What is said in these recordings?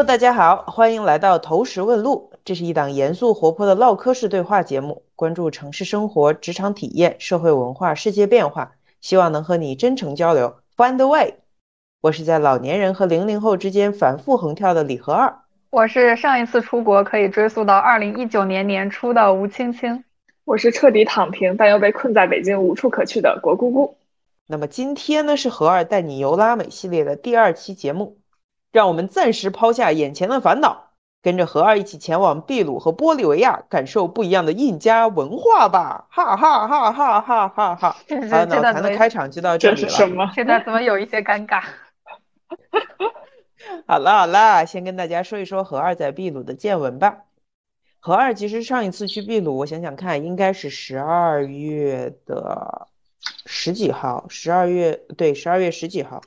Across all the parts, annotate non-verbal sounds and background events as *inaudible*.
Hello，大家好，欢迎来到投石问路。这是一档严肃活泼的唠嗑式对话节目，关注城市生活、职场体验、社会文化、世界变化，希望能和你真诚交流，Find the way。我是在老年人和零零后之间反复横跳的李和二。我是上一次出国可以追溯到二零一九年年初的吴青青。我是彻底躺平但又被困在北京无处可去的国姑姑。那么今天呢是和二带你游拉美系列的第二期节目，让我们暂时抛下眼前的烦恼，跟着何二一起前往秘鲁和玻利维亚，感受不一样的印加文化吧！哈哈哈哈哈哈哈！好，脑残的开场就到这里了。什么？*laughs* 现在怎么有一些尴尬？*laughs* 好了好了，先跟大家说一说何二在秘鲁的见闻吧。何二其实上一次去秘鲁，我想想看，应该是十二月的十几号，十二月对，十二月十几号。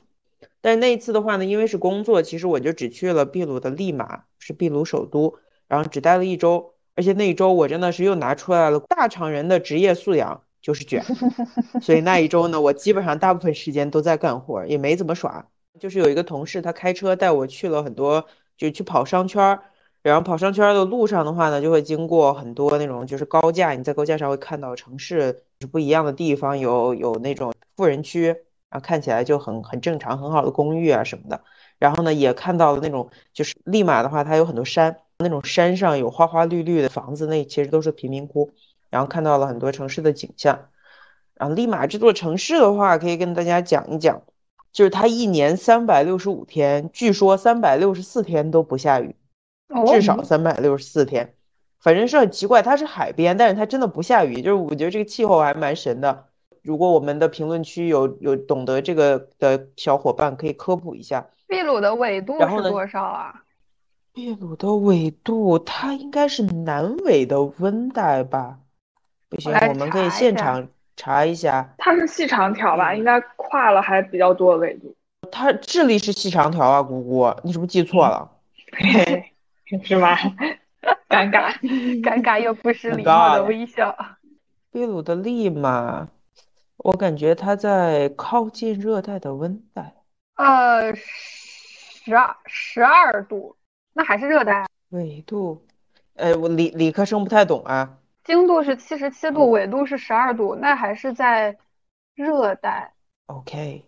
但是那一次的话呢，因为是工作，其实我就只去了秘鲁的利马，是秘鲁首都，然后只待了一周。而且那一周我真的是又拿出来了大厂人的职业素养，就是卷。*laughs* 所以那一周呢，我基本上大部分时间都在干活，也没怎么耍。就是有一个同事，他开车带我去了很多，就去跑商圈儿。然后跑商圈的路上的话呢，就会经过很多那种就是高架，你在高架上会看到城市是不一样的地方，有有那种富人区，然后看起来就很很正常，很好的公寓啊什么的。然后呢，也看到了那种就是利马的话，它有很多山，那种山上有花花绿绿的房子，那其实都是贫民窟。然后看到了很多城市的景象。然后利马这座城市的话，可以跟大家讲一讲，就是它一年三百六十五天，据说三百六十四天都不下雨。至少三百六十四天，反正是很奇怪。它是海边，但是它真的不下雨，就是我觉得这个气候还蛮神的。如果我们的评论区有有懂得这个的小伙伴，可以科普一下。秘鲁的纬度是多少啊？秘鲁的纬度，它应该是南纬的温带吧？不行，我们可以现场查一下。它是细长条吧？应该跨了还比较多纬度。它智利是细长条啊，姑姑，你是不是记错了？*laughs* 是吗？尴尬，尴尬又不失礼貌的微笑。秘鲁的利马，我感觉它在靠近热带的温带。呃，十二十二度，那还是热带。纬度，呃，我理理科生不太懂啊。经度是七十七度，纬度是十二度，那还是在热带。OK。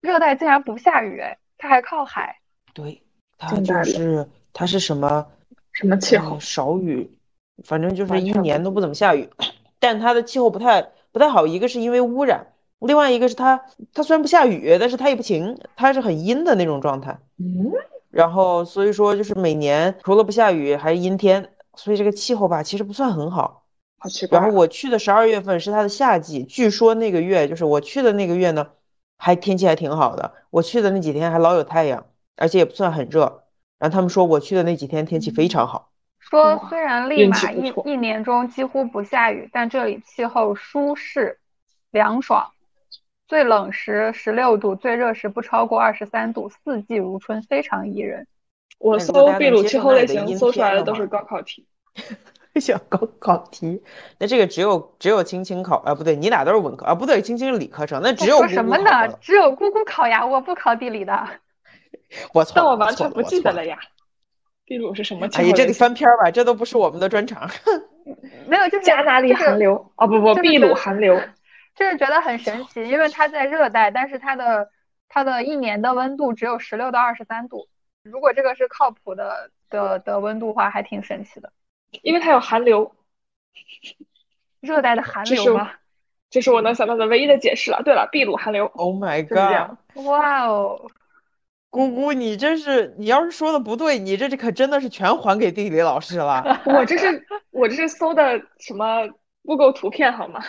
热带竟然不下雨，哎，它还靠海。对，它就是。它是什么什么气候？少雨，反正就是一年都不怎么下雨。*coughs* 但它的气候不太不太好，一个是因为污染，另外一个是它它虽然不下雨，但是它也不晴，它是很阴的那种状态。嗯。然后所以说就是每年除了不下雨还是阴天，所以这个气候吧其实不算很好。好奇怪。然后我去的十二月份是它的夏季，据说那个月就是我去的那个月呢，还天气还挺好的。我去的那几天还老有太阳，而且也不算很热。然后他们说我去的那几天天气非常好。说虽然利马一一年中几乎不下雨，但这里气候舒适凉爽，最冷时十六度，最热时不超过二十三度，四季如春，非常宜人。我搜秘鲁气候类型，搜出来的都是高考题。*laughs* 小高考题，*laughs* 那这个只有只有青青考啊，不对，你俩都是文科啊，不对，青青是理科生，那只有说什么呢？只有姑姑考呀，我不考地理的。*laughs* 我操但我完全不记得了呀。秘鲁是什么？哎，这得翻篇儿吧，这都不是我们的专长。*laughs* 没有，就是加哪里寒流？哦不不，秘鲁寒流。就是觉得很神奇，因为它在热带，但是它的它的一年的温度只有十六到二十三度。如果这个是靠谱的的的温度话，还挺神奇的。因为它有寒流。热带的寒流吗？这是我能想到的唯一的解释了。对了，秘鲁寒流。Oh my god！哇哦。姑姑，你这是你要是说的不对，你这这可真的是全还给地理老师了。*laughs* 我这是我这是搜的什么 Google 图片好吗？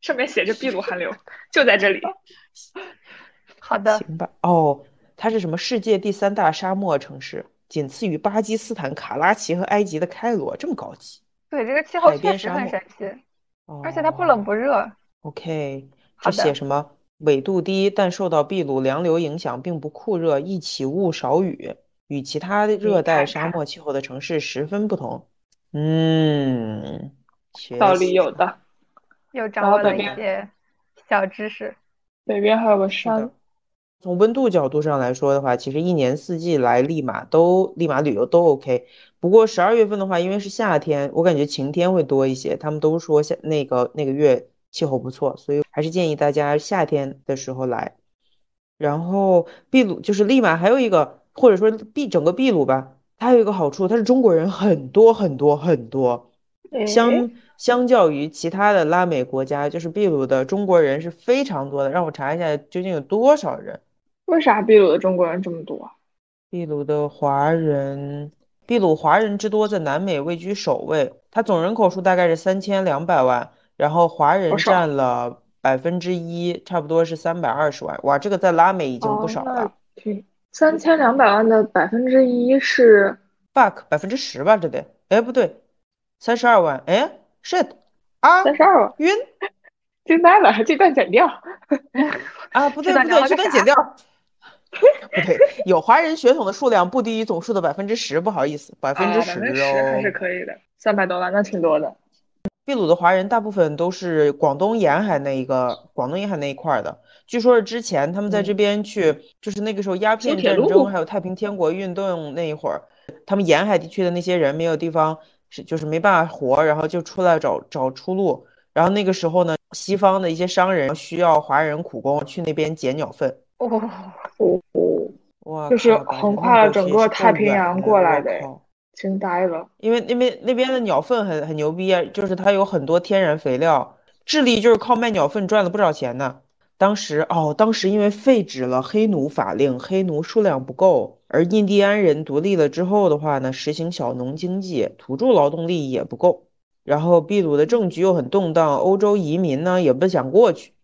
上面写着秘鲁寒流就在这里。*laughs* 好的，行吧。哦，它是什么世界第三大沙漠城市，仅次于巴基斯坦卡拉奇和埃及的开罗，这么高级。对，这个气候确实很神奇，而且它不冷不热。OK，这写什么？纬度低，但受到秘鲁凉流影响，并不酷热，易起雾少雨，与其他热带沙漠气候的城市十分不同。嗯，道理有的，又掌握了一些小知识。北边还有个山，从温度角度上来说的话，其实一年四季来利马都利马旅游都 OK。不过十二月份的话，因为是夏天，我感觉晴天会多一些。他们都说夏那个那个月气候不错，所以还是建议大家夏天的时候来。然后秘鲁就是利马还有一个，或者说秘整个秘鲁吧，它有一个好处，它是中国人很多很多很多。相相较于其他的拉美国家，就是秘鲁的中国人是非常多的。让我查一下究竟有多少人？为啥秘鲁的中国人这么多？秘鲁的华人，秘鲁华人之多在南美位居首位，它总人口数大概是三千两百万，然后华人占了百分之一，差不多是三百二十万。哇，这个在拉美已经不少了。三千两百万的百分之一是 fuck 百分之十吧？这得，哎，不对。三十二万，哎，shit，啊，三十二万，晕，惊呆了，这段剪掉，啊，不对不对，这段剪掉，不对，有华人血统的数量不低于总数的百分之十，不好意思，百分之十哦，还是可以的，三百多万，那挺多的。秘鲁的华人大部分都是广东沿海那一个，广东沿海那一块的，据说是之前他们在这边去，就是那个时候鸦片战争还有太平天国运动那一会儿，他们沿海地区的那些人没有地方。是，就是没办法活，然后就出来找找出路。然后那个时候呢，西方的一些商人需要华人苦工去那边捡鸟粪。哦哦哇！就是横跨了整个太平洋过来的，惊呆了。因为那边那边的鸟粪很很牛逼啊，就是它有很多天然肥料。智利就是靠卖鸟粪赚了不少钱呢。当时哦，当时因为废止了黑奴法令，黑奴数量不够，而印第安人独立了之后的话呢，实行小农经济，土著劳动力也不够，然后秘鲁的政局又很动荡，欧洲移民呢也不想过去，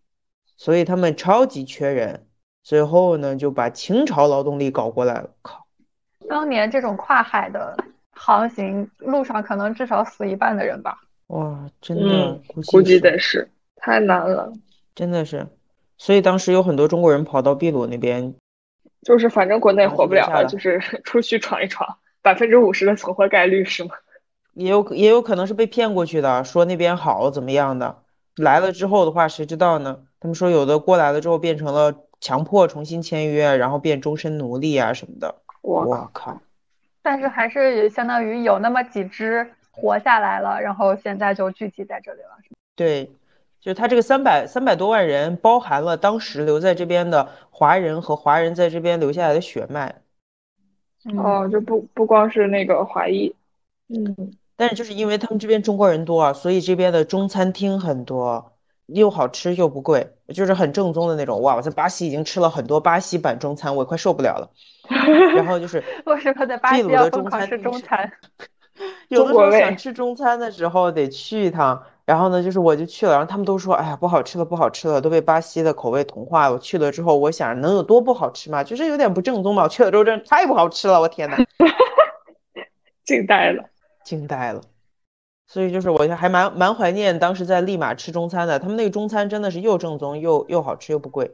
所以他们超级缺人，最后呢就把清朝劳动力搞过来了。靠，当年这种跨海的航行路上，可能至少死一半的人吧？哇，真的，估计得是太难了，真的是。所以当时有很多中国人跑到秘鲁那边，就是反正国内活不了了，就是 *laughs* 出去闯一闯，百分之五十的存活概率是吗？也有也有可能是被骗过去的，说那边好怎么样的，来了之后的话谁知道呢？他们说有的过来了之后变成了强迫重新签约，然后变终身奴隶啊什么的。我靠！但是还是相当于有那么几只活下来了，然后现在就聚集在这里了。对。就他这个三百三百多万人，包含了当时留在这边的华人和华人在这边留下来的血脉。哦，就不不光是那个华裔，嗯，但是就是因为他们这边中国人多啊，所以这边的中餐厅很多，又好吃又不贵，就是很正宗的那种。哇，我在巴西已经吃了很多巴西版中餐，我快受不了了。然后就是 *laughs* 为什么在巴西要疯狂吃中餐？*laughs* 有的时候想吃中餐的时候得去一趟。然后呢，就是我就去了，然后他们都说，哎呀，不好吃了，不好吃了，都被巴西的口味同化了。我去了之后，我想能有多不好吃嘛？就是有点不正宗嘛。我去了之后，真的太不好吃了，我天呐，*laughs* 惊呆了，惊呆了。所以就是我还蛮蛮怀念当时在利马吃中餐的，他们那个中餐真的是又正宗又又好吃又不贵，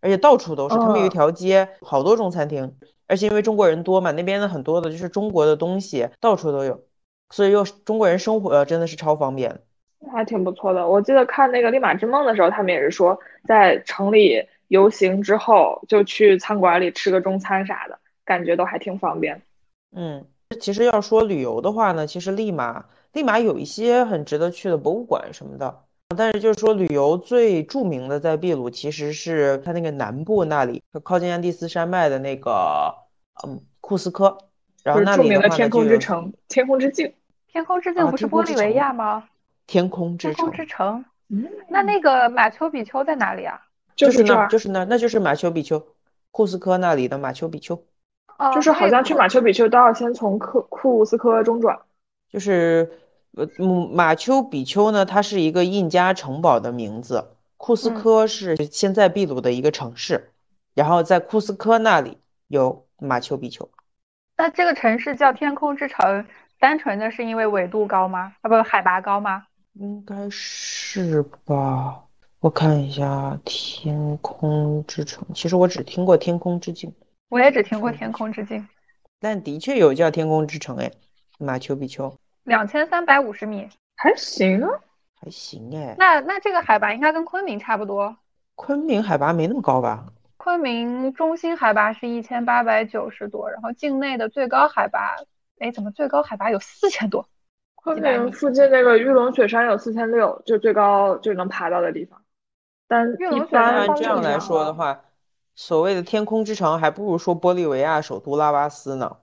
而且到处都是。他们有一条街，好多中餐厅，而且因为中国人多嘛，那边的很多的就是中国的东西到处都有，所以又中国人生活真的是超方便。还挺不错的。我记得看那个《利马之梦》的时候，他们也是说，在城里游行之后，就去餐馆里吃个中餐啥的，感觉都还挺方便。嗯，其实要说旅游的话呢，其实利马利马有一些很值得去的博物馆什么的。但是就是说旅游最著名的在秘鲁，其实是它那个南部那里，靠近安第斯山脉的那个嗯库斯科，然后那里著名的天空之城、天空之镜。天空之镜不是玻利维亚吗？天空之城，天空之城，嗯，那那个马丘比丘在哪里啊？就是那，就是那，那就是马丘比丘，库斯科那里的马丘比丘。哦，就是好像去马丘比丘都要先从库库斯科中转。就是，呃，马丘比丘呢，它是一个印加城堡的名字，库斯科是现在秘鲁的一个城市，然后在库斯科那里有马丘比丘。那这个城市叫天空之城，单纯的是因为纬度高吗？啊，不，海拔高吗？应该是吧，我看一下天空之城。其实我只听过天空之境，我也只听过天空之境，但的确有叫天空之城哎，马丘比丘，两千三百五十米，还行啊，还行哎。那那这个海拔应该跟昆明差不多，昆明海拔没那么高吧？昆明中心海拔是一千八百九十多，然后境内的最高海拔，哎，怎么最高海拔有四千多？昆明附近那个玉龙雪山有四千六，就最高就能爬到的地方。但一般这样来说的话，所谓的天空之城还不如说玻利维亚首都拉巴斯呢，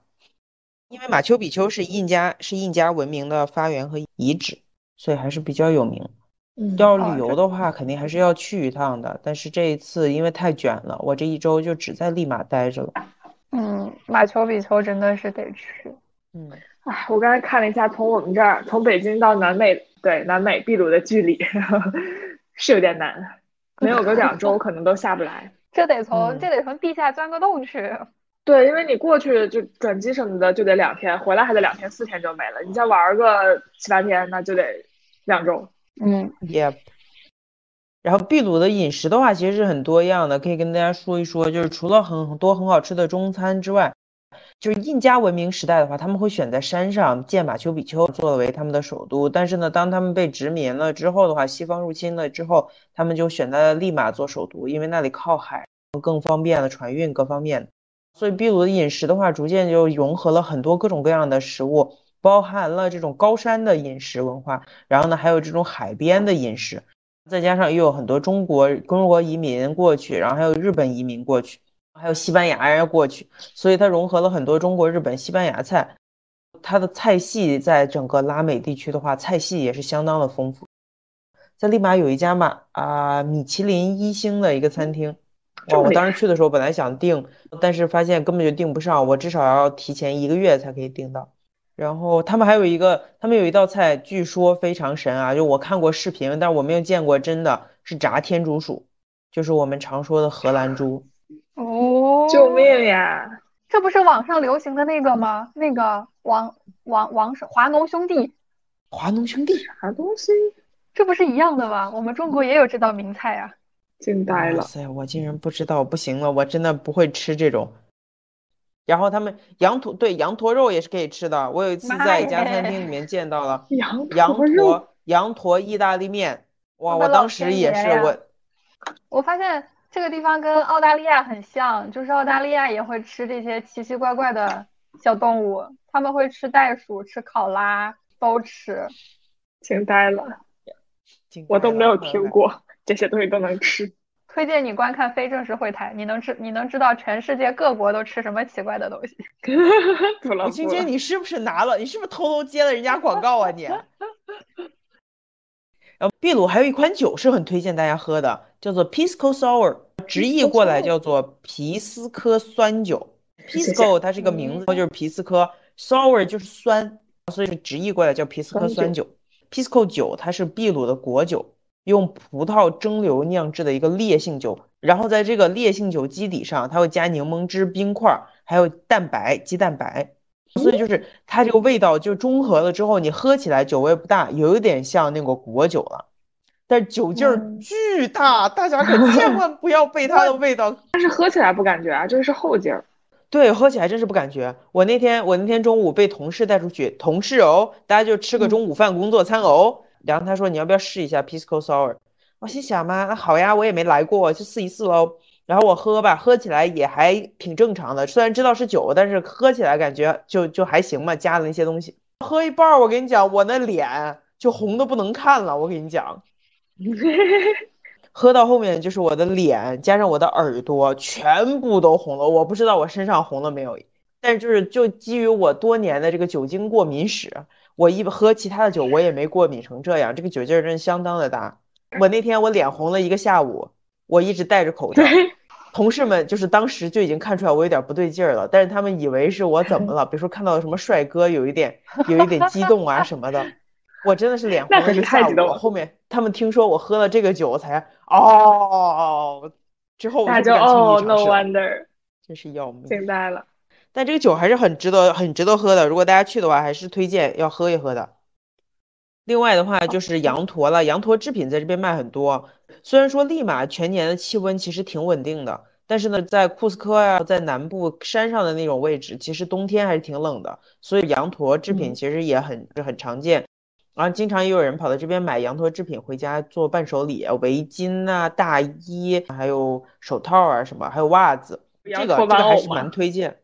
因为马丘比丘是印加是印加文明的发源和遗址，所以还是比较有名。要旅游的话，肯定还是要去一趟的。但是这一次因为太卷了，我这一周就只在利马待着了。嗯，马丘比丘真的是得去。嗯，哎，我刚才看了一下，从我们这儿从北京到南美，对南美秘鲁的距离 *laughs* 是有点难，没有个两周 *laughs* 可能都下不来。这得从这得从地下钻个洞去。对，因为你过去就转机什么的就得两天，回来还得两天四天就没了。你再玩个七八天，那就得两周。嗯，Yep。然后秘鲁的饮食的话，其实是很多样的，可以跟大家说一说。就是除了很多很好吃的中餐之外，就是印加文明时代的话，他们会选在山上建马丘比丘作为他们的首都。但是呢，当他们被殖民了之后的话，西方入侵了之后，他们就选在了利马做首都，因为那里靠海，更方便了船运各方面。所以秘鲁的饮食的话，逐渐就融合了很多各种各样的食物。包含了这种高山的饮食文化，然后呢，还有这种海边的饮食，再加上又有很多中国中国移民过去，然后还有日本移民过去，还有西班牙人过去，所以它融合了很多中国、日本、西班牙菜。它的菜系在整个拉美地区的话，菜系也是相当的丰富。在利马有一家嘛啊米其林一星的一个餐厅，哇！我当时去的时候本来想订，但是发现根本就订不上，我至少要提前一个月才可以订到。然后他们还有一个，他们有一道菜，据说非常神啊！就我看过视频，但是我没有见过真的，是炸天竺鼠，就是我们常说的荷兰猪。哦，救命呀！这不是网上流行的那个吗？那个王王王是华农兄弟。华农兄弟啥东西？这不是一样的吗？我们中国也有这道名菜啊！惊呆了！哇塞，我竟然不知道，不行了，我真的不会吃这种。然后他们羊驼对羊驼肉也是可以吃的。我有一次在一家餐厅里面见到了羊羊驼羊驼意大利面，哇！我当时也是我。我发现这个地方跟澳大利亚很像，就是澳大利亚也会吃这些奇奇怪怪的小动物，他们会吃袋鼠、吃考拉，都吃。惊呆了，我都没有听过这些东西都能吃。推荐你观看非正式会谈，你能知你能知道全世界各国都吃什么奇怪的东西。吴青姐，你是不是拿了？你是不是偷偷接了人家广告啊你？然后秘鲁还有一款酒是很推荐大家喝的，叫做 Pisco Sour，直译过来叫做皮斯科酸酒。Pisco 它是一个名字，就是皮斯科，Sour 就是酸，所以是直译过来叫皮斯科酸酒。Pisco 酒它是秘鲁的国酒。用葡萄蒸馏酿制的一个烈性酒，然后在这个烈性酒基底上，它会加柠檬汁、冰块，还有蛋白、鸡蛋白，所以就是它这个味道就中和了之后，你喝起来酒味不大，有一点像那个果酒了，但酒劲儿巨大，大家可 *laughs* 千万不要被它的味道。但是喝起来不感觉啊，这是后劲儿。*laughs* 对，喝起来真是不感觉。我那天我那天中午被同事带出去，同事哦，大家就吃个中午饭工作餐哦。然后他说：“你要不要试一下 Pisco Sour？” 我心想嘛，那好呀，我也没来过，就试一试喽。然后我喝吧，喝起来也还挺正常的。虽然知道是酒，但是喝起来感觉就就还行嘛，加的那些东西。喝一半，我跟你讲，我那脸就红的不能看了。我跟你讲，*laughs* 喝到后面就是我的脸加上我的耳朵全部都红了。我不知道我身上红了没有，但是就是就基于我多年的这个酒精过敏史。我一喝其他的酒，我也没过敏成这样。这个酒劲儿真相当的大。我那天我脸红了一个下午，我一直戴着口罩。*laughs* 同事们就是当时就已经看出来我有点不对劲儿了，但是他们以为是我怎么了？比如说看到什么帅哥，有一点有一点激动啊什么的。我真的是脸红了一个下午。后面他们听说我喝了这个酒，才哦，之后那就哦，no wonder，真是要命，惊呆了。但这个酒还是很值得、很值得喝的。如果大家去的话，还是推荐要喝一喝的。另外的话，就是羊驼了。羊驼制品在这边卖很多。虽然说利马全年的气温其实挺稳定的，但是呢，在库斯科呀，在南部山上的那种位置，其实冬天还是挺冷的。所以羊驼制品其实也很很常见。然后经常也有人跑到这边买羊驼制品回家做伴手礼，围巾啊、大衣，还有手套啊什么，还有袜子。这个这个还是蛮推荐。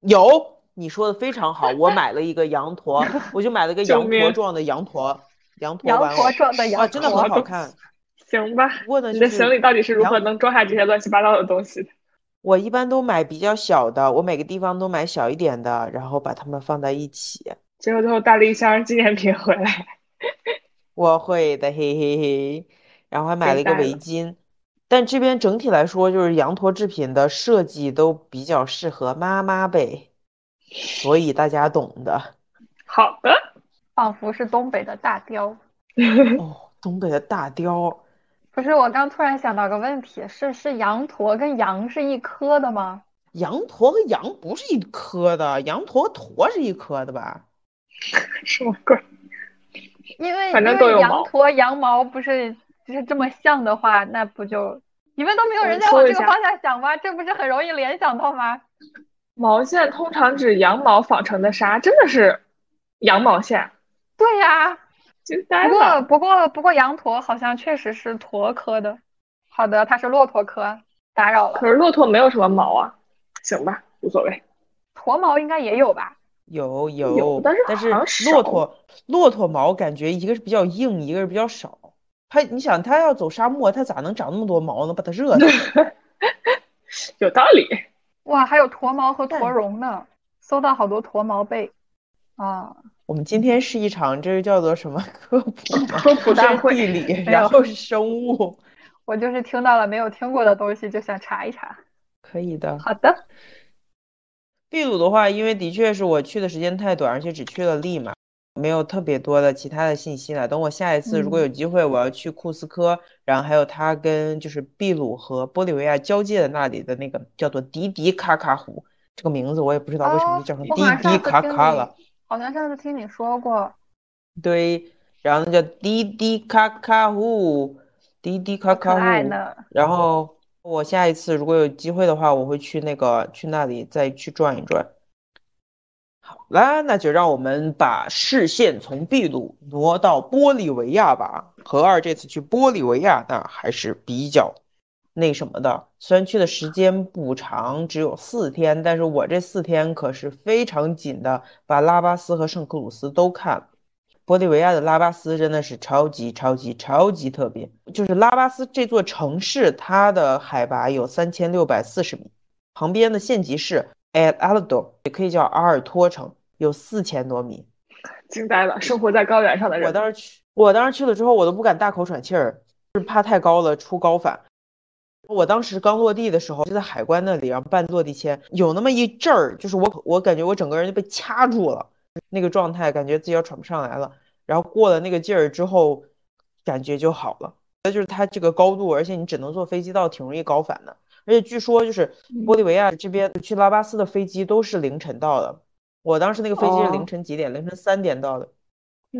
有，你说的非常好。我买了一个羊驼，我就买了个羊驼状的羊驼，羊驼羊驼状的羊驼，真的很好看。行吧，你的行李到底是如何能装下这些乱七八糟的东西的？*laughs* 我一般都买比较小的，我每个地方都买小一点的，然后把它们放在一起。结果最后带了一箱纪念品回来。我会的，嘿嘿嘿。然后还买了一个围巾。但这边整体来说，就是羊驼制品的设计都比较适合妈妈辈，所以大家懂的。好的，仿佛是东北的大雕。哦，东北的大雕。不是，我刚突然想到个问题，是是羊驼跟羊是一科的吗？羊驼和羊不是一科的，羊驼驼是一科的吧？*laughs* 什么鬼？因为反正都有羊驼羊毛不是。就是这么像的话，那不就你们都没有人在往这个方向想吗？这不是很容易联想到吗？毛线通常指羊毛纺成的纱，真的是羊毛线。对呀，不过不过不过羊驼好像确实是驼科的。好的，它是骆驼科，打扰了。可是骆驼没有什么毛啊。行吧，无所谓。驼毛应该也有吧？有有，但是但是骆驼骆驼毛感觉一个是比较硬，一个是比较少。它，你想，它要走沙漠，它咋能长那么多毛呢？把它热死。*laughs* 有道理。哇，还有驼毛和驼绒呢，搜到好多驼毛被。啊，我们今天是一场，这是叫做什么科普？*laughs* 科普大会。地理，*laughs* 然后是生物。我就是听到了没有听过的东西，就想查一查。可以的。好的。秘鲁的话，因为的确是我去的时间太短，而且只去了利马。没有特别多的其他的信息了。等我下一次如果有机会，我要去库斯科，然后还有它跟就是秘鲁和玻利维亚交界的那里的那个叫做迪迪卡卡湖，这个名字我也不知道为什么就叫成迪迪卡卡了。好像上次听你说过。对，然后叫迪迪卡卡湖，迪迪卡卡湖。然后我下一次如果有机会的话，我会去那个去那里再去转一转。来，那就让我们把视线从秘鲁挪到玻利维亚吧。何二这次去玻利维亚，那还是比较那什么的。虽然去的时间不长，只有四天，但是我这四天可是非常紧的，把拉巴斯和圣克鲁斯都看了。玻利维亚的拉巴斯真的是超级超级超级特别，就是拉巴斯这座城市，它的海拔有三千六百四十米，旁边的县级市。El Aldo 也可以叫阿尔托城，有四千多米，*laughs* 惊呆了！生活在高原上的人，我当时去，我当时去了之后，我都不敢大口喘气儿，是怕太高了出高反。我当时刚落地的时候，就在海关那里，然后办落地签，有那么一阵儿，就是我，我感觉我整个人就被掐住了，那个状态，感觉自己要喘不上来了。然后过了那个劲儿之后，感觉就好了。那就是它这个高度，而且你只能坐飞机到，挺容易高反的。而且据说就是玻利维亚这边去拉巴斯的飞机都是凌晨到的。我当时那个飞机是凌晨几点？凌晨三点到的。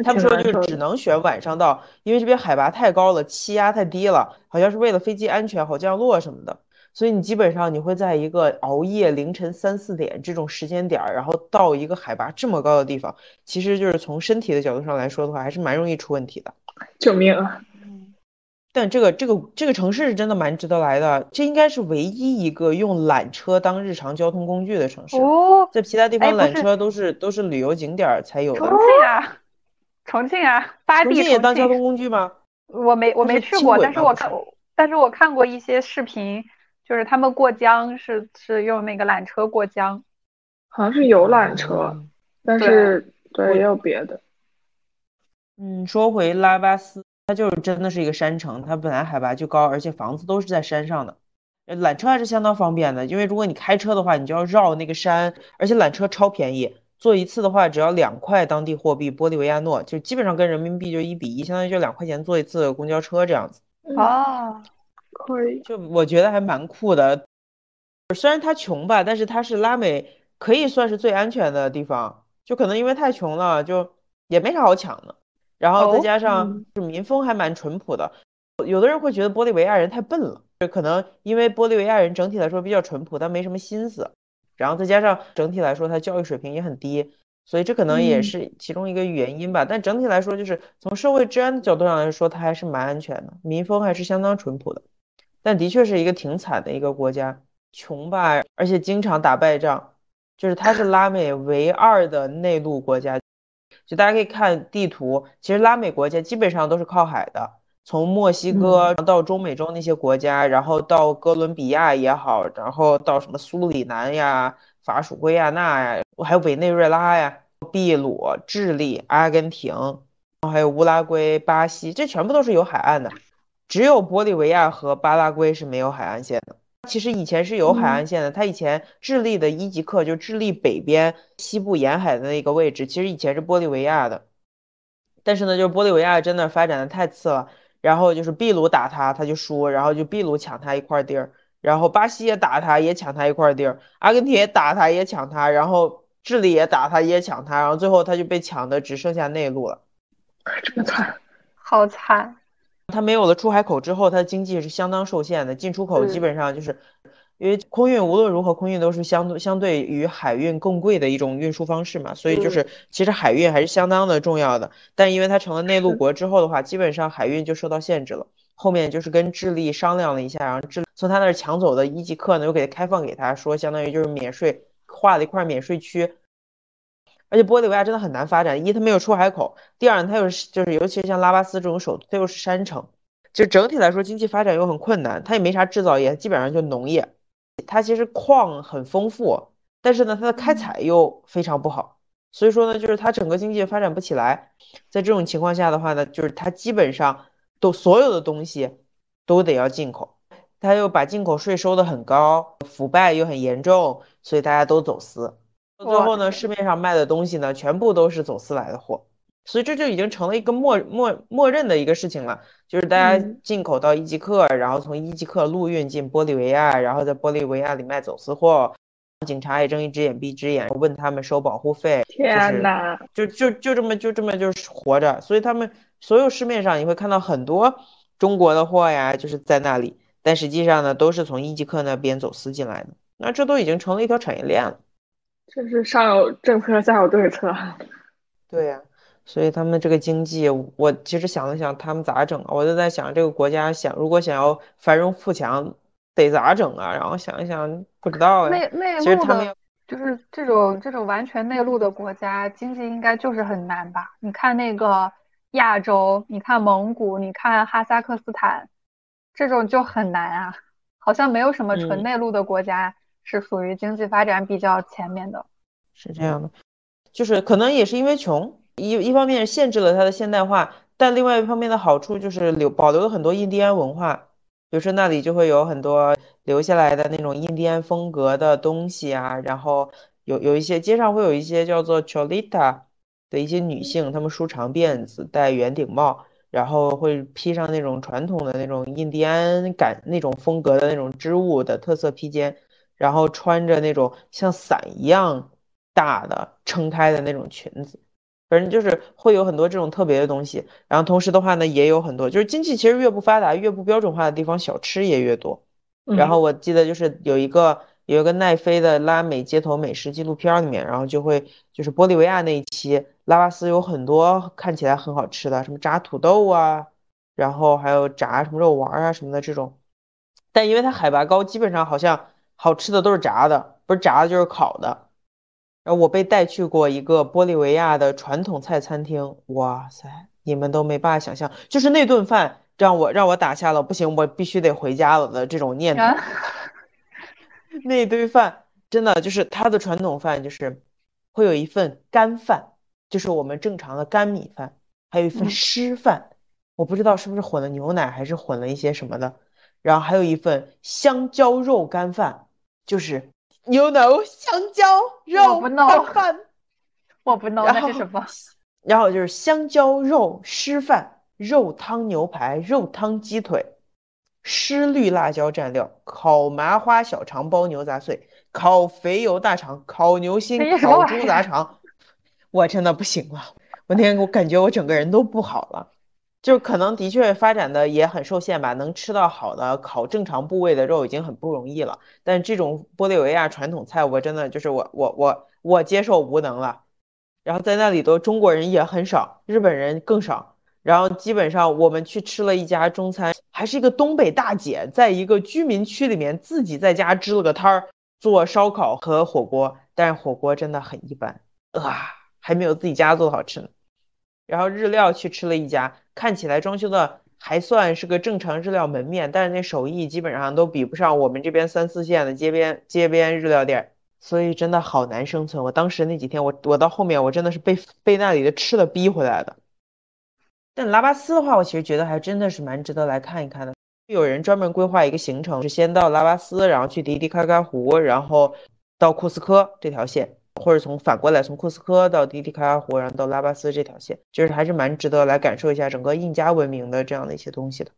他们说就是只能选晚上到，因为这边海拔太高了，气压太低了，好像是为了飞机安全好降落什么的。所以你基本上你会在一个熬夜凌晨三四点这种时间点儿，然后到一个海拔这么高的地方，其实就是从身体的角度上来说的话，还是蛮容易出问题的。救命啊！但这个这个这个城市是真的蛮值得来的，这应该是唯一一个用缆车当日常交通工具的城市。哦，在其他地方缆车都是都是旅游景点才有的。重庆啊，重庆啊，巴地。重庆也当交通工具吗？*laughs* 我没我没去过，但是我看但是我看过一些视频，就是他们过江是是用那个缆车过江，好像是有缆车，但是对也有别的。嗯，说回拉巴斯。它就是真的是一个山城，它本来海拔就高，而且房子都是在山上的。缆车还是相当方便的，因为如果你开车的话，你就要绕那个山，而且缆车超便宜，坐一次的话只要两块当地货币玻利维亚诺，就基本上跟人民币就一比一，相当于就两块钱坐一次公交车这样子。啊，可以，就我觉得还蛮酷的。虽然它穷吧，但是它是拉美可以算是最安全的地方，就可能因为太穷了，就也没啥好抢的。然后再加上就民风还蛮淳朴的，有的人会觉得玻利维亚人太笨了，就可能因为玻利维亚人整体来说比较淳朴，他没什么心思。然后再加上整体来说他教育水平也很低，所以这可能也是其中一个原因吧。但整体来说，就是从社会治安的角度上来说，它还是蛮安全的，民风还是相当淳朴的。但的确是一个挺惨的一个国家，穷吧，而且经常打败仗，就是它是拉美唯二的内陆国家。就大家可以看地图，其实拉美国家基本上都是靠海的，从墨西哥到中美洲那些国家，然后到哥伦比亚也好，然后到什么苏里南呀、法属圭亚那呀，还有委内瑞拉呀、秘鲁、智利、阿根廷，然后还有乌拉圭、巴西，这全部都是有海岸的。只有玻利维亚和巴拉圭是没有海岸线的。其实以前是有海岸线的，它以前智利的伊吉克，就智利北边西部沿海的那个位置，其实以前是玻利维亚的。但是呢，就是玻利维亚真的发展的太次了，然后就是秘鲁打他，他就输，然后就秘鲁抢他一块地儿，然后巴西也打他，也抢他一块地儿，阿根廷也打他，也抢他，然后智利也打他，也抢他，然后最后他就被抢的只剩下内陆了。这么惨，*laughs* 好惨。它没有了出海口之后，它的经济是相当受限的，进出口基本上就是，因为空运无论如何，空运都是相对相对于海运更贵的一种运输方式嘛，所以就是其实海运还是相当的重要的。但因为它成了内陆 *laughs* 国之后的话，基本上海运就受到限制了。后面就是跟智利商量了一下，然后智从他那儿抢走的一级客呢，又给他开放给他说，相当于就是免税，划了一块免税区。而且玻利维亚真的很难发展，一它没有出海口，第二它又是就是尤其是像拉巴斯这种首都，它又是山城，就整体来说经济发展又很困难。它也没啥制造业，基本上就农业。它其实矿很丰富，但是呢它的开采又非常不好，所以说呢就是它整个经济发展不起来。在这种情况下的话呢，就是它基本上都所有的东西都得要进口，它又把进口税收的很高，腐败又很严重，所以大家都走私。最后呢，市面上卖的东西呢，全部都是走私来的货，所以这就已经成了一个默默默认的一个事情了，就是大家进口到伊吉克，然后从伊吉克陆运进玻利维亚，然后在玻利维亚里卖走私货，警察也睁一只眼闭一只眼，问他们收保护费。天哪，就就就这么就这么就是活着，所以他们所有市面上你会看到很多中国的货呀，就是在那里，但实际上呢，都是从伊吉克那边走私进来的，那这都已经成了一条产业链了。这是上有政策，下有对策。对呀，所以他们这个经济，我其实想了想，他们咋整啊？我就在想，这个国家想如果想要繁荣富强，得咋整啊？然后想一想，不知道内内陆的，就是这种这种完全内陆的国家，经济应该就是很难吧？你看那个亚洲，你看蒙古，你看哈萨克斯坦，这种就很难啊，好像没有什么纯内陆的国家。是属于经济发展比较前面的，是这样的，就是可能也是因为穷，一一方面限制了它的现代化，但另外一方面的好处就是留保留了很多印第安文化，比如说那里就会有很多留下来的那种印第安风格的东西啊，然后有有一些街上会有一些叫做 Cholita 的一些女性，她们梳长辫子，戴圆顶帽，然后会披上那种传统的那种印第安感那种风格的那种织物的特色披肩。然后穿着那种像伞一样大的撑开的那种裙子，反正就是会有很多这种特别的东西。然后同时的话呢，也有很多就是经济其实越不发达、越不标准化的地方，小吃也越多。然后我记得就是有一个有一个奈飞的拉美街头美食纪录片里面，然后就会就是玻利维亚那一期，拉巴斯有很多看起来很好吃的，什么炸土豆啊，然后还有炸什么肉丸啊什么的这种。但因为它海拔高，基本上好像。好吃的都是炸的，不是炸的就是烤的。然后我被带去过一个玻利维亚的传统菜餐厅，哇塞，你们都没办法想象，就是那顿饭让我让我打下了不行，我必须得回家了的这种念头。那堆饭真的就是他的传统饭，就是会有一份干饭，就是我们正常的干米饭，还有一份湿饭，我不知道是不是混了牛奶还是混了一些什么的，然后还有一份香蕉肉干饭。就是 you know 香蕉肉干饭，我不 know *laughs* 那是什么。然后就是香蕉肉湿饭、肉汤牛排、肉汤鸡腿、湿绿辣椒蘸料、烤麻花小肠包牛杂碎、烤肥油大肠、烤牛心、烤猪杂 *laughs* 肠，我真的不行了。我那天我感觉我整个人都不好了。就可能的确发展的也很受限吧，能吃到好的烤正常部位的肉已经很不容易了。但这种玻利维亚传统菜，我真的就是我我我我接受无能了。然后在那里头中国人也很少，日本人更少。然后基本上我们去吃了一家中餐，还是一个东北大姐在一个居民区里面自己在家支了个摊儿做烧烤和火锅，但是火锅真的很一般，啊，还没有自己家做的好吃呢。然后日料去吃了一家，看起来装修的还算是个正常日料门面，但是那手艺基本上都比不上我们这边三四线的街边街边日料店，所以真的好难生存。我当时那几天，我我到后面我真的是被被那里的吃的逼回来的。但拉巴斯的话，我其实觉得还真的是蛮值得来看一看的。有人专门规划一个行程，是先到拉巴斯，然后去迪迪卡卡湖，然后到库斯科这条线，或者从反过来从库斯科到迪迪卡拉湖，然后到拉巴斯这条线，就是还是蛮值得来感受一下整个印加文明的这样的一些东西的。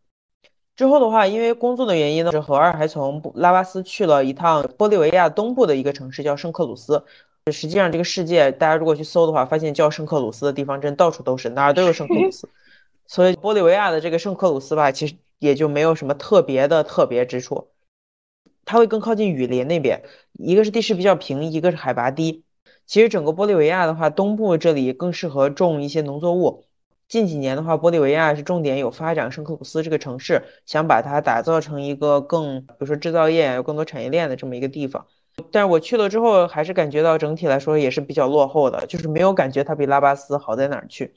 之后的话，因为工作的原因呢，是何二还从拉巴斯去了一趟玻利维亚东部的一个城市，叫圣克鲁斯。实际上，这个世界大家如果去搜的话，发现叫圣克鲁斯的地方真到处都是，哪儿都有圣克鲁斯。*laughs* 所以玻利维亚的这个圣克鲁斯吧，其实也就没有什么特别的特别之处。它会更靠近雨林那边，一个是地势比较平，一个是海拔低。其实整个玻利维亚的话，东部这里更适合种一些农作物。近几年的话，玻利维亚是重点有发展圣克鲁斯这个城市，想把它打造成一个更，比如说制造业有更多产业链的这么一个地方。但是我去了之后，还是感觉到整体来说也是比较落后的，就是没有感觉它比拉巴斯好在哪儿去。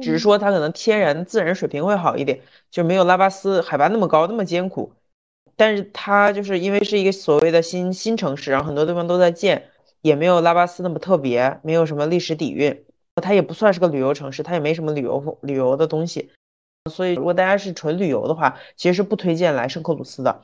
只是说它可能天然自然水平会好一点，就没有拉巴斯海拔那么高那么艰苦。但是它就是因为是一个所谓的新新城市，然后很多地方都在建，也没有拉巴斯那么特别，没有什么历史底蕴。它也不算是个旅游城市，它也没什么旅游旅游的东西。所以如果大家是纯旅游的话，其实是不推荐来圣克鲁斯的。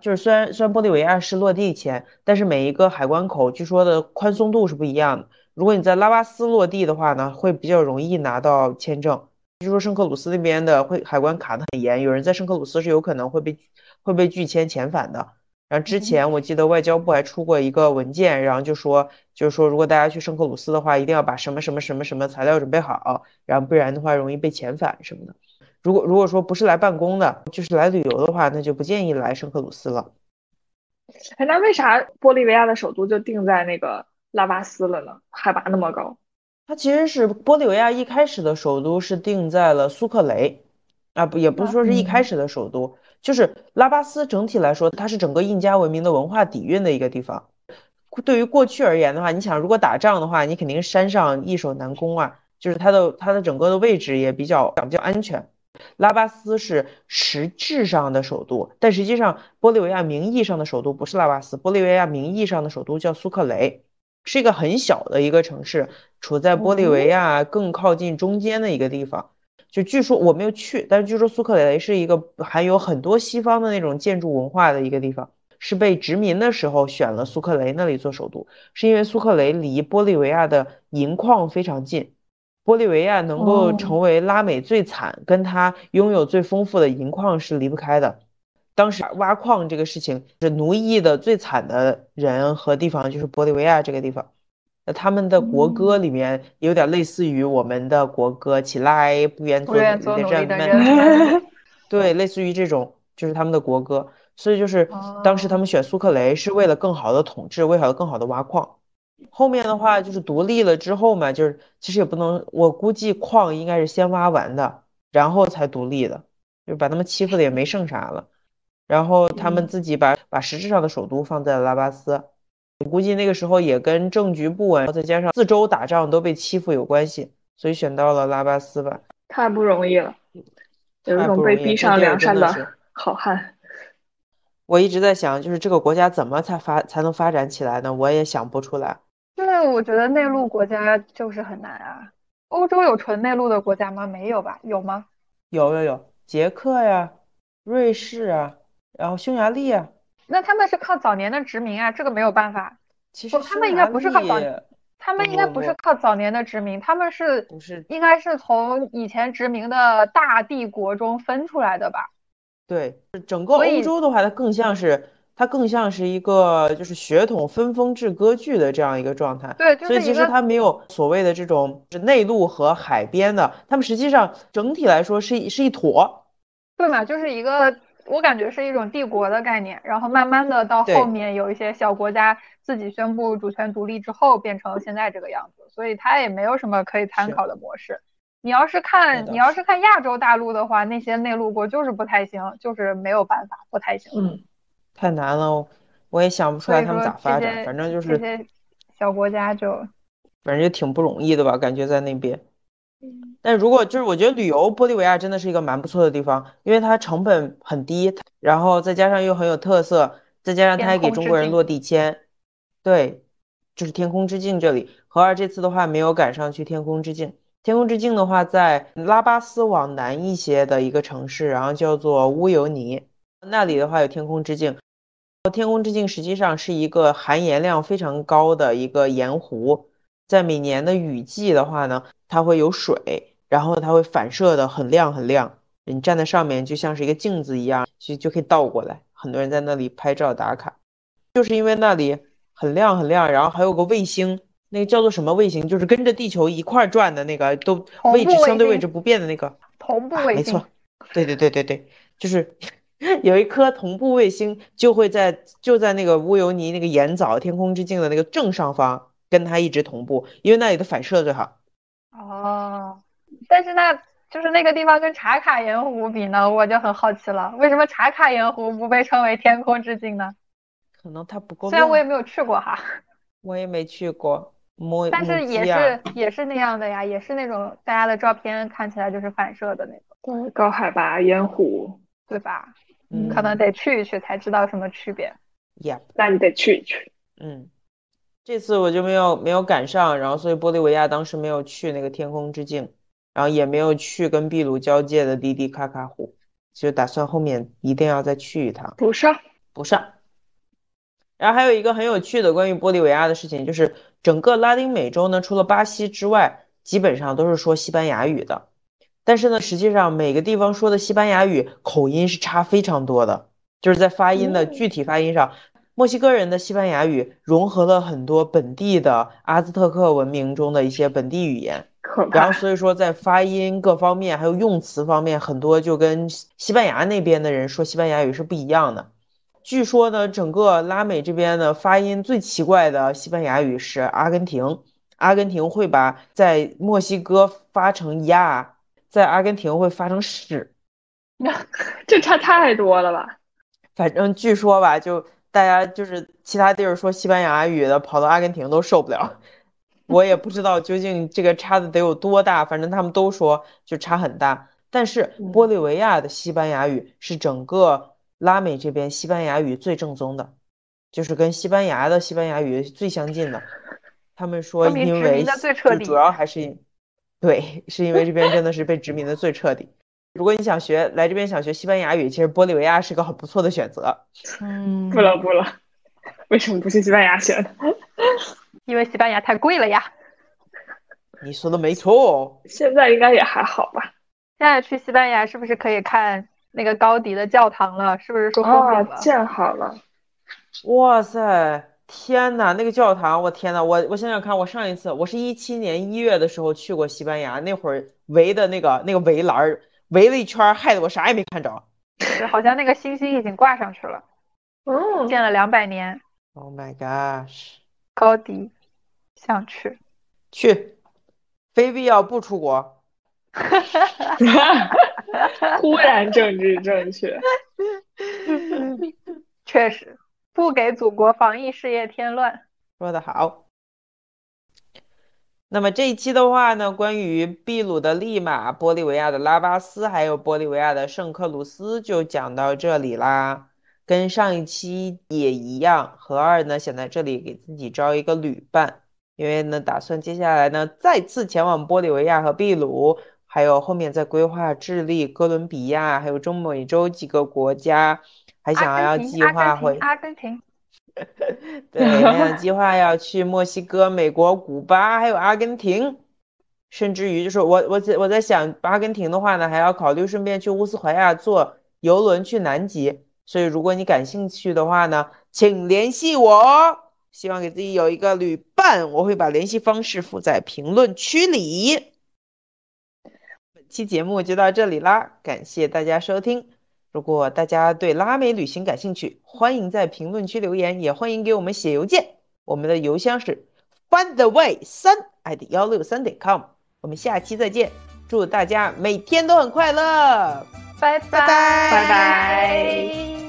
就是虽然虽然玻利维亚是落地签，但是每一个海关口据说的宽松度是不一样的。如果你在拉巴斯落地的话呢，会比较容易拿到签证。据说圣克鲁斯那边的会海关卡的很严，有人在圣克鲁斯是有可能会被会被拒签遣返的。然后之前我记得外交部还出过一个文件，然后就说就是说如果大家去圣克鲁斯的话，一定要把什么什么什么什么材料准备好，然后不然的话容易被遣返什么的。如果如果说不是来办公的，就是来旅游的话，那就不建议来圣克鲁斯了。哎，那为啥玻利维亚的首都就定在那个？拉巴斯了呢，海拔那么高，它其实是玻利维亚一开始的首都是定在了苏克雷，啊不也不是说是一开始的首都，就是拉巴斯整体来说，它是整个印加文明的文化底蕴的一个地方。对于过去而言的话，你想如果打仗的话，你肯定山上易守难攻啊，就是它的它的整个的位置也比较比较安全。拉巴斯是实质上的首都，但实际上玻利维亚名义上的首都不是拉巴斯，玻利维亚名义上的首都叫苏克雷。是一个很小的一个城市，处在玻利维亚更靠近中间的一个地方。就据说我没有去，但是据说苏克雷是一个含有很多西方的那种建筑文化的一个地方，是被殖民的时候选了苏克雷那里做首都，是因为苏克雷离玻利维亚的银矿非常近，玻利维亚能够成为拉美最惨，跟它拥有最丰富的银矿是离不开的。当时挖矿这个事情是奴役的最惨的人和地方，就是玻利维亚这个地方。那他们的国歌里面有点类似于我们的国歌，起来不愿做奴隶的人们。*laughs* 对，类似于这种，就是他们的国歌。所以就是当时他们选苏克雷是为了更好的统治，为了更好的挖矿。后面的话就是独立了之后嘛，就是其实也不能，我估计矿应该是先挖完的，然后才独立的，就把他们欺负的也没剩啥了。然后他们自己把把实质上的首都放在了拉巴斯，我估计那个时候也跟政局不稳，再加上四周打仗都被欺负有关系，所以选到了拉巴斯吧。太不容易了，有一种被逼上梁山的好汉。我一直在想，就是这个国家怎么才发才能发展起来呢？我也想不出来。因为我觉得内陆国家就是很难啊。欧洲有纯内陆的国家吗？没有吧？有吗？有有有，捷克呀，瑞士啊。然后匈牙利啊，那他们是靠早年的殖民啊，这个没有办法。其实他们应该不是靠早，他们应该不是靠早年的殖民，他们是不是应该是从以前殖民的大帝国中分出来的吧？对，整个欧洲的话，它更像是它更像是一个就是血统分封制割据的这样一个状态。对，所以其实它没有所谓的这种是内陆和海边的，他们实际上整体来说是是一坨。对嘛，就是一个。我感觉是一种帝国的概念，然后慢慢的到后面有一些小国家自己宣布主权独立之后，变成现在这个样子，所以它也没有什么可以参考的模式。你要是看你要是看亚洲大陆的话，那些内陆国就是不太行，就是没有办法，不太行。嗯，太难了，我也想不出来他们咋发展，反正就是这些小国家就，反正就挺不容易的吧，感觉在那边。但如果就是我觉得旅游玻利维亚真的是一个蛮不错的地方，因为它成本很低，然后再加上又很有特色，再加上它还给中国人落地签。对，就是天空之境这里。何二这次的话没有赶上去天空之境。天空之境的话在拉巴斯往南一些的一个城市，然后叫做乌尤尼，那里的话有天空之境。天空之境实际上是一个含盐量非常高的一个盐湖。在每年的雨季的话呢，它会有水，然后它会反射的很亮很亮，你站在上面就像是一个镜子一样，就就可以倒过来。很多人在那里拍照打卡，就是因为那里很亮很亮，然后还有个卫星，那个叫做什么卫星，就是跟着地球一块转的那个，都位置相对位置不变的那个同步卫星。没错，对对对对对，就是 *laughs* 有一颗同步卫星就会在就在那个乌尤尼那个盐藻天空之镜的那个正上方。跟它一直同步，因为那里的反射最好。哦，但是那就是那个地方跟茶卡盐湖比呢，我就很好奇了，为什么茶卡盐湖不被称为天空之境呢？可能它不够。虽然我也没有去过哈，*laughs* 我也没去过。但是也是也是那样的呀，也是那种大家的照片看起来就是反射的那种。对，高海拔盐湖，对吧？嗯，可能得去一去才知道什么区别。Yeah，那你得去一去。嗯。这次我就没有没有赶上，然后所以玻利维亚当时没有去那个天空之境，然后也没有去跟秘鲁交界的迪迪卡卡湖，就打算后面一定要再去一趟，补上补上。然后还有一个很有趣的关于玻利维亚的事情，就是整个拉丁美洲呢，除了巴西之外，基本上都是说西班牙语的，但是呢，实际上每个地方说的西班牙语口音是差非常多的，就是在发音的具体发音上。墨西哥人的西班牙语融合了很多本地的阿兹特克文明中的一些本地语言，然后所以说在发音各方面还有用词方面，很多就跟西班牙那边的人说西班牙语是不一样的。据说呢，整个拉美这边的发音最奇怪的西班牙语是阿根廷，阿根廷会把在墨西哥发成呀，在阿根廷会发成屎，*laughs* 这差太多了吧？反正据说吧，就。大家就是其他地儿说西班牙语的，跑到阿根廷都受不了。我也不知道究竟这个差的得有多大，反正他们都说就差很大。但是玻利维亚的西班牙语是整个拉美这边西班牙语最正宗的，就是跟西班牙的西班牙语最相近的。他们说，因为主要还是对，是因为这边真的是被殖民的最彻底。如果你想学来这边想学西班牙语，其实玻利维亚是个很不错的选择。嗯，不了不了，为什么不去西班牙学呢？因为西班牙太贵了呀。你说的没错，现在应该也还好吧。现在去西班牙是不是可以看那个高迪的教堂了？是不是说封了？建好了。哇塞，天呐，那个教堂，我天呐，我我想想看，我上一次我是一七年一月的时候去过西班牙，那会儿围的那个那个围栏儿。围了一圈，害得我啥也没看着。对，好像那个星星已经挂上去了。哦，建了两百年。Oh my gosh！高迪，想去。去，非必要不出国。忽然政治正确。确实，不给祖国防疫事业添乱。说得好。那么这一期的话呢，关于秘鲁的利马、玻利维亚的拉巴斯，还有玻利维亚的圣克鲁斯，就讲到这里啦。跟上一期也一样，何二呢想在这里给自己招一个旅伴，因为呢打算接下来呢再次前往玻利维亚和秘鲁，还有后面再规划智利、哥伦比亚，还有中美洲几个国家，还想要计划回阿根廷。*laughs* 对，那 *laughs* 计划要去墨西哥、美国、古巴，还有阿根廷，甚至于就是我我我在想，阿根廷的话呢，还要考虑顺便去乌斯怀亚坐游轮去南极。所以如果你感兴趣的话呢，请联系我。希望给自己有一个旅伴，我会把联系方式附在评论区里。本期节目就到这里啦，感谢大家收听。如果大家对拉美旅行感兴趣，欢迎在评论区留言，也欢迎给我们写邮件。我们的邮箱是 findtheway 三 at 幺六三点 com。我们下期再见，祝大家每天都很快乐，拜拜拜拜。